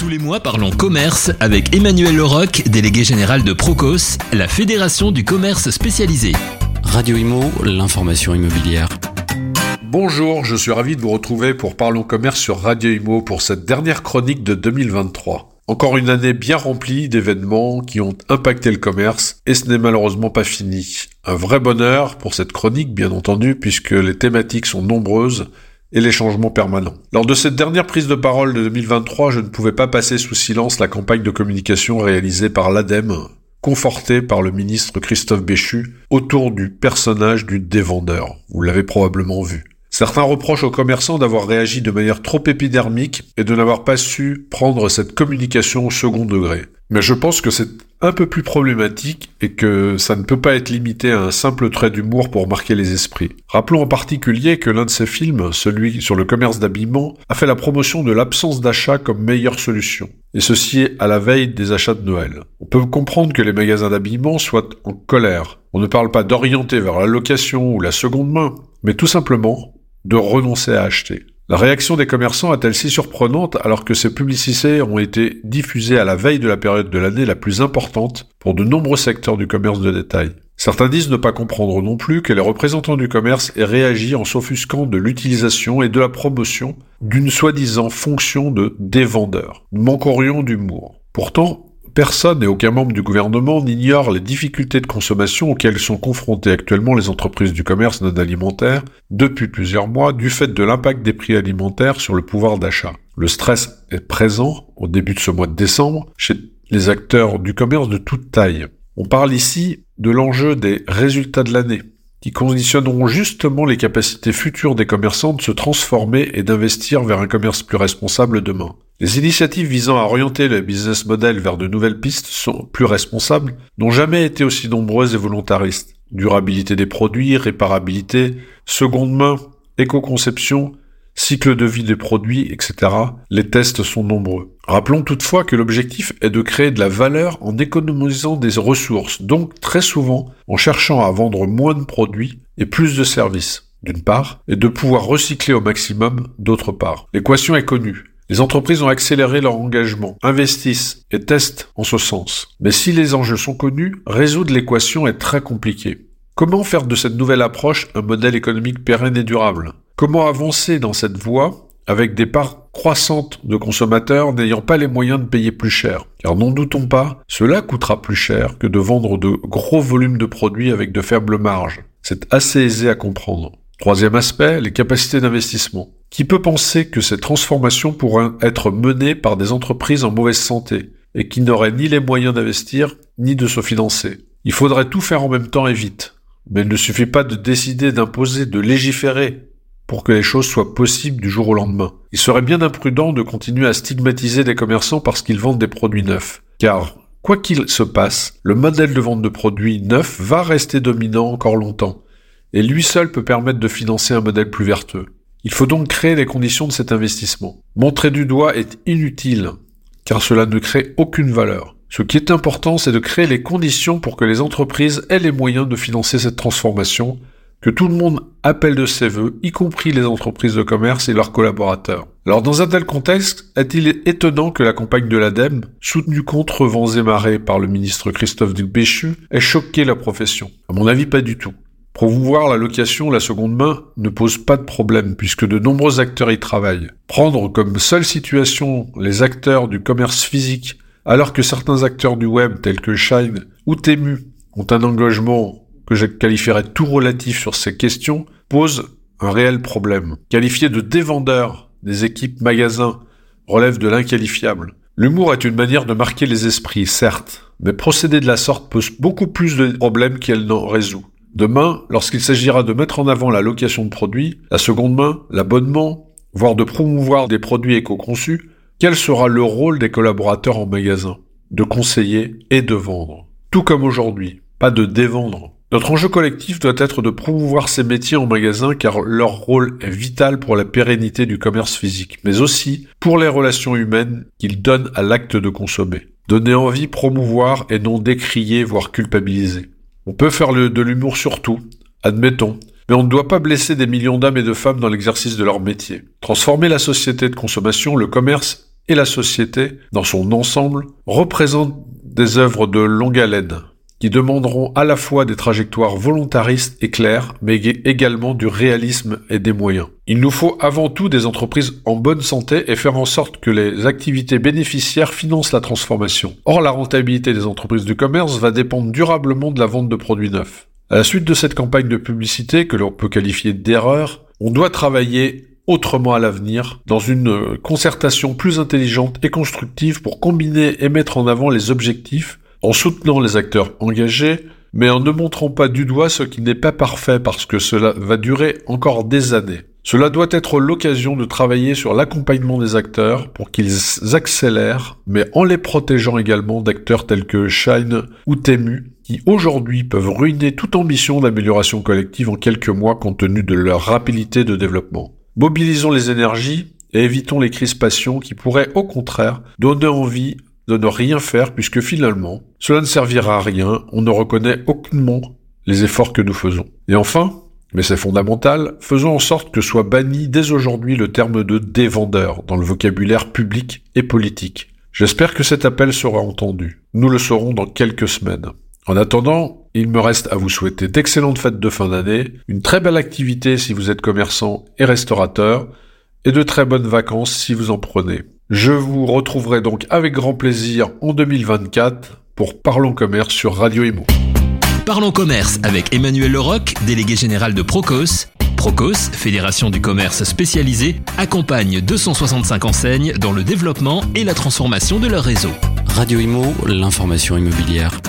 Tous les mois, parlons commerce avec Emmanuel Leroc, délégué général de Procos, la fédération du commerce spécialisé. Radio Imo, l'information immobilière. Bonjour, je suis ravi de vous retrouver pour Parlons Commerce sur Radio Imo pour cette dernière chronique de 2023. Encore une année bien remplie d'événements qui ont impacté le commerce et ce n'est malheureusement pas fini. Un vrai bonheur pour cette chronique bien entendu puisque les thématiques sont nombreuses et les changements permanents. Lors de cette dernière prise de parole de 2023, je ne pouvais pas passer sous silence la campagne de communication réalisée par l'ADEME, confortée par le ministre Christophe Béchu, autour du personnage du dévendeur. Vous l'avez probablement vu. Certains reprochent aux commerçants d'avoir réagi de manière trop épidermique et de n'avoir pas su prendre cette communication au second degré. Mais je pense que c'est un peu plus problématique et que ça ne peut pas être limité à un simple trait d'humour pour marquer les esprits. Rappelons en particulier que l'un de ses films, celui sur le commerce d'habillement, a fait la promotion de l'absence d'achat comme meilleure solution. Et ceci à la veille des achats de Noël. On peut comprendre que les magasins d'habillement soient en colère. On ne parle pas d'orienter vers la location ou la seconde main, mais tout simplement de renoncer à acheter. La réaction des commerçants est-elle si surprenante alors que ces publicités ont été diffusées à la veille de la période de l'année la plus importante pour de nombreux secteurs du commerce de détail? Certains disent ne pas comprendre non plus que les représentants du commerce aient réagi en s'offusquant de l'utilisation et de la promotion d'une soi-disant fonction de dévendeur. Nous manquerions d'humour. Pourtant, Personne et aucun membre du gouvernement n'ignore les difficultés de consommation auxquelles sont confrontées actuellement les entreprises du commerce non alimentaire depuis plusieurs mois du fait de l'impact des prix alimentaires sur le pouvoir d'achat. Le stress est présent au début de ce mois de décembre chez les acteurs du commerce de toute taille. On parle ici de l'enjeu des résultats de l'année, qui conditionneront justement les capacités futures des commerçants de se transformer et d'investir vers un commerce plus responsable demain. Les initiatives visant à orienter le business model vers de nouvelles pistes sont plus responsables n'ont jamais été aussi nombreuses et volontaristes. Durabilité des produits, réparabilité, seconde main, éco-conception, cycle de vie des produits, etc. Les tests sont nombreux. Rappelons toutefois que l'objectif est de créer de la valeur en économisant des ressources, donc très souvent en cherchant à vendre moins de produits et plus de services, d'une part, et de pouvoir recycler au maximum, d'autre part. L'équation est connue. Les entreprises ont accéléré leur engagement, investissent et testent en ce sens. Mais si les enjeux sont connus, résoudre l'équation est très compliqué. Comment faire de cette nouvelle approche un modèle économique pérenne et durable? Comment avancer dans cette voie avec des parts croissantes de consommateurs n'ayant pas les moyens de payer plus cher? Car n'en doutons pas, cela coûtera plus cher que de vendre de gros volumes de produits avec de faibles marges. C'est assez aisé à comprendre. Troisième aspect, les capacités d'investissement. Qui peut penser que ces transformations pourraient être menées par des entreprises en mauvaise santé et qui n'auraient ni les moyens d'investir ni de se financer? Il faudrait tout faire en même temps et vite. Mais il ne suffit pas de décider d'imposer, de légiférer pour que les choses soient possibles du jour au lendemain. Il serait bien imprudent de continuer à stigmatiser des commerçants parce qu'ils vendent des produits neufs. Car, quoi qu'il se passe, le modèle de vente de produits neufs va rester dominant encore longtemps. Et lui seul peut permettre de financer un modèle plus vertueux. Il faut donc créer les conditions de cet investissement. Montrer du doigt est inutile, car cela ne crée aucune valeur. Ce qui est important, c'est de créer les conditions pour que les entreprises aient les moyens de financer cette transformation, que tout le monde appelle de ses voeux, y compris les entreprises de commerce et leurs collaborateurs. Alors dans un tel contexte, est-il étonnant que la campagne de l'ADEME, soutenue contre vents et marées par le ministre Christophe Duc-Béchu, ait choqué la profession? À mon avis, pas du tout. Promouvoir la location la seconde main ne pose pas de problème puisque de nombreux acteurs y travaillent. Prendre comme seule situation les acteurs du commerce physique alors que certains acteurs du web tels que Shine ou Temu ont un engagement que je qualifierais tout relatif sur ces questions pose un réel problème. Qualifier de dévendeurs des équipes magasins relève de l'inqualifiable. L'humour est une manière de marquer les esprits, certes, mais procéder de la sorte pose beaucoup plus de problèmes qu'elle n'en résout. Demain, lorsqu'il s'agira de mettre en avant la location de produits, la seconde main, l'abonnement, voire de promouvoir des produits éco-conçus, quel sera le rôle des collaborateurs en magasin? De conseiller et de vendre. Tout comme aujourd'hui, pas de dévendre. Notre enjeu collectif doit être de promouvoir ces métiers en magasin car leur rôle est vital pour la pérennité du commerce physique, mais aussi pour les relations humaines qu'ils donnent à l'acte de consommer. Donner envie, promouvoir et non décrier, voire culpabiliser. On peut faire de l'humour sur tout, admettons, mais on ne doit pas blesser des millions d'hommes et de femmes dans l'exercice de leur métier. Transformer la société de consommation, le commerce et la société, dans son ensemble, représentent des œuvres de longue haleine, qui demanderont à la fois des trajectoires volontaristes et claires, mais également du réalisme et des moyens. Il nous faut avant tout des entreprises en bonne santé et faire en sorte que les activités bénéficiaires financent la transformation. Or, la rentabilité des entreprises du commerce va dépendre durablement de la vente de produits neufs. À la suite de cette campagne de publicité que l'on peut qualifier d'erreur, on doit travailler autrement à l'avenir, dans une concertation plus intelligente et constructive pour combiner et mettre en avant les objectifs en soutenant les acteurs engagés, mais en ne montrant pas du doigt ce qui n'est pas parfait parce que cela va durer encore des années. Cela doit être l'occasion de travailler sur l'accompagnement des acteurs pour qu'ils accélèrent, mais en les protégeant également d'acteurs tels que Shine ou Temu, qui aujourd'hui peuvent ruiner toute ambition d'amélioration collective en quelques mois compte tenu de leur rapidité de développement. Mobilisons les énergies et évitons les crispations qui pourraient au contraire donner envie de ne rien faire puisque finalement, cela ne servira à rien, on ne reconnaît aucunement les efforts que nous faisons. Et enfin, mais c'est fondamental, faisons en sorte que soit banni dès aujourd'hui le terme de dévendeur dans le vocabulaire public et politique. J'espère que cet appel sera entendu. Nous le saurons dans quelques semaines. En attendant, il me reste à vous souhaiter d'excellentes fêtes de fin d'année, une très belle activité si vous êtes commerçant et restaurateur, et de très bonnes vacances si vous en prenez. Je vous retrouverai donc avec grand plaisir en 2024 pour Parlons Commerce sur Radio Imo. Parlons Commerce avec Emmanuel Leroc, délégué général de Procos. Procos, fédération du commerce spécialisé, accompagne 265 enseignes dans le développement et la transformation de leur réseau. Radio Imo, l'information immobilière.